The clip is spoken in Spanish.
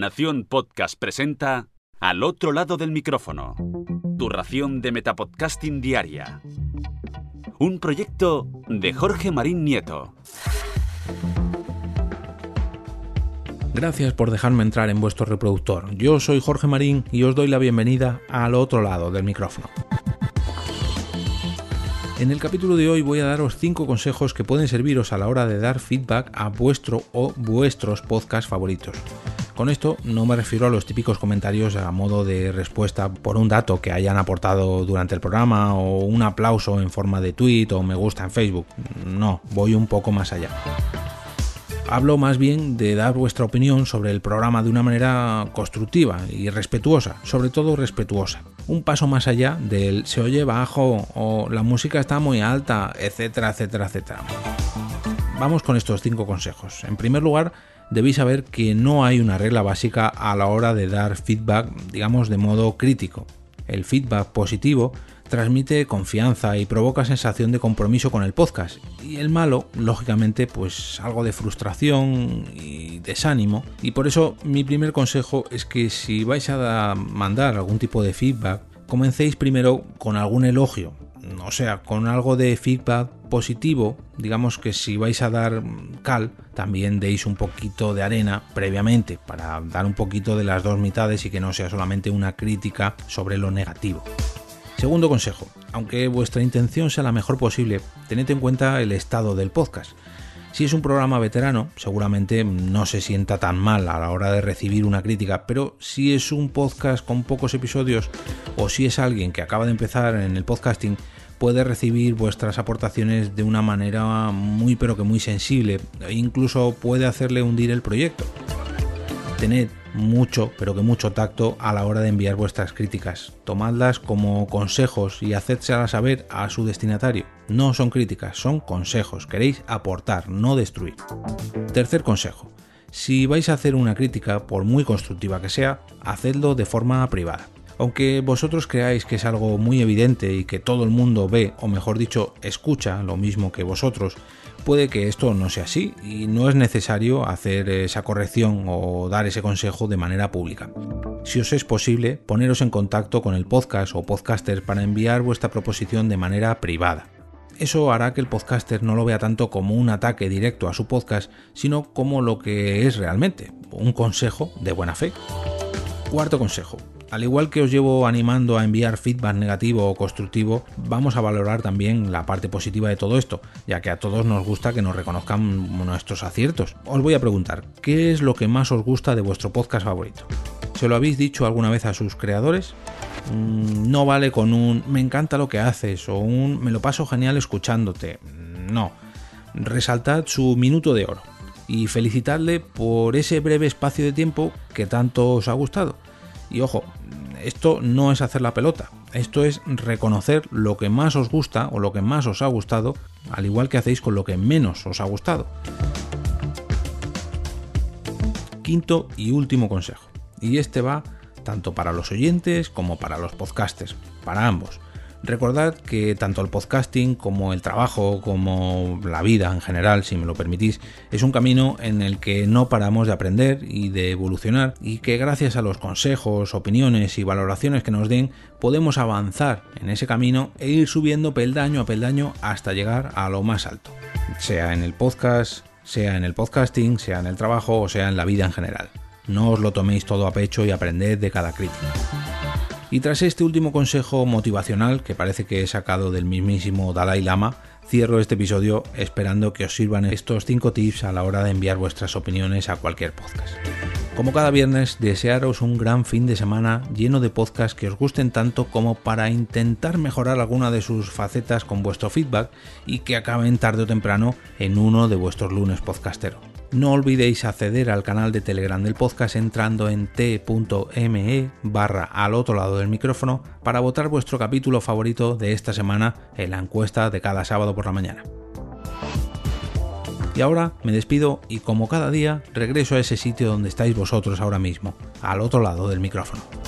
Nación Podcast presenta Al otro lado del micrófono. Tu ración de Metapodcasting Diaria. Un proyecto de Jorge Marín Nieto. Gracias por dejarme entrar en vuestro reproductor. Yo soy Jorge Marín y os doy la bienvenida al otro lado del micrófono. En el capítulo de hoy voy a daros 5 consejos que pueden serviros a la hora de dar feedback a vuestro o vuestros podcasts favoritos. Con esto no me refiero a los típicos comentarios a modo de respuesta por un dato que hayan aportado durante el programa o un aplauso en forma de tweet o me gusta en Facebook. No, voy un poco más allá. Hablo más bien de dar vuestra opinión sobre el programa de una manera constructiva y respetuosa, sobre todo respetuosa. Un paso más allá del se oye bajo o la música está muy alta, etcétera, etcétera, etcétera. Vamos con estos cinco consejos. En primer lugar, debéis saber que no hay una regla básica a la hora de dar feedback, digamos, de modo crítico. El feedback positivo transmite confianza y provoca sensación de compromiso con el podcast. Y el malo, lógicamente, pues algo de frustración y desánimo. Y por eso mi primer consejo es que si vais a mandar algún tipo de feedback, comencéis primero con algún elogio. O sea, con algo de feedback positivo, digamos que si vais a dar cal, también deis un poquito de arena previamente para dar un poquito de las dos mitades y que no sea solamente una crítica sobre lo negativo. Segundo consejo, aunque vuestra intención sea la mejor posible, tened en cuenta el estado del podcast. Si es un programa veterano, seguramente no se sienta tan mal a la hora de recibir una crítica, pero si es un podcast con pocos episodios o si es alguien que acaba de empezar en el podcasting, puede recibir vuestras aportaciones de una manera muy pero que muy sensible e incluso puede hacerle hundir el proyecto. Tened mucho, pero que mucho tacto a la hora de enviar vuestras críticas. Tomadlas como consejos y hacedselas saber a su destinatario. No son críticas, son consejos. Queréis aportar, no destruir. Tercer consejo. Si vais a hacer una crítica, por muy constructiva que sea, hacedlo de forma privada. Aunque vosotros creáis que es algo muy evidente y que todo el mundo ve, o mejor dicho, escucha lo mismo que vosotros, puede que esto no sea así y no es necesario hacer esa corrección o dar ese consejo de manera pública. Si os es posible, poneros en contacto con el podcast o podcaster para enviar vuestra proposición de manera privada. Eso hará que el podcaster no lo vea tanto como un ataque directo a su podcast, sino como lo que es realmente, un consejo de buena fe. Cuarto consejo, al igual que os llevo animando a enviar feedback negativo o constructivo, vamos a valorar también la parte positiva de todo esto, ya que a todos nos gusta que nos reconozcan nuestros aciertos. Os voy a preguntar, ¿qué es lo que más os gusta de vuestro podcast favorito? ¿Se lo habéis dicho alguna vez a sus creadores? Mm, no vale con un me encanta lo que haces o un me lo paso genial escuchándote. No. Resaltad su minuto de oro y felicitadle por ese breve espacio de tiempo que tanto os ha gustado. Y ojo, esto no es hacer la pelota, esto es reconocer lo que más os gusta o lo que más os ha gustado, al igual que hacéis con lo que menos os ha gustado. Quinto y último consejo, y este va tanto para los oyentes como para los podcasters, para ambos. Recordad que tanto el podcasting como el trabajo, como la vida en general, si me lo permitís, es un camino en el que no paramos de aprender y de evolucionar y que gracias a los consejos, opiniones y valoraciones que nos den podemos avanzar en ese camino e ir subiendo peldaño a peldaño hasta llegar a lo más alto, sea en el podcast, sea en el podcasting, sea en el trabajo o sea en la vida en general. No os lo toméis todo a pecho y aprended de cada crítica. Y tras este último consejo motivacional, que parece que he sacado del mismísimo Dalai Lama, cierro este episodio esperando que os sirvan estos 5 tips a la hora de enviar vuestras opiniones a cualquier podcast. Como cada viernes, desearos un gran fin de semana lleno de podcasts que os gusten tanto como para intentar mejorar alguna de sus facetas con vuestro feedback y que acaben tarde o temprano en uno de vuestros lunes podcastero. No olvidéis acceder al canal de Telegram del podcast entrando en t.me barra al otro lado del micrófono para votar vuestro capítulo favorito de esta semana en la encuesta de cada sábado por la mañana. Y ahora me despido y como cada día regreso a ese sitio donde estáis vosotros ahora mismo, al otro lado del micrófono.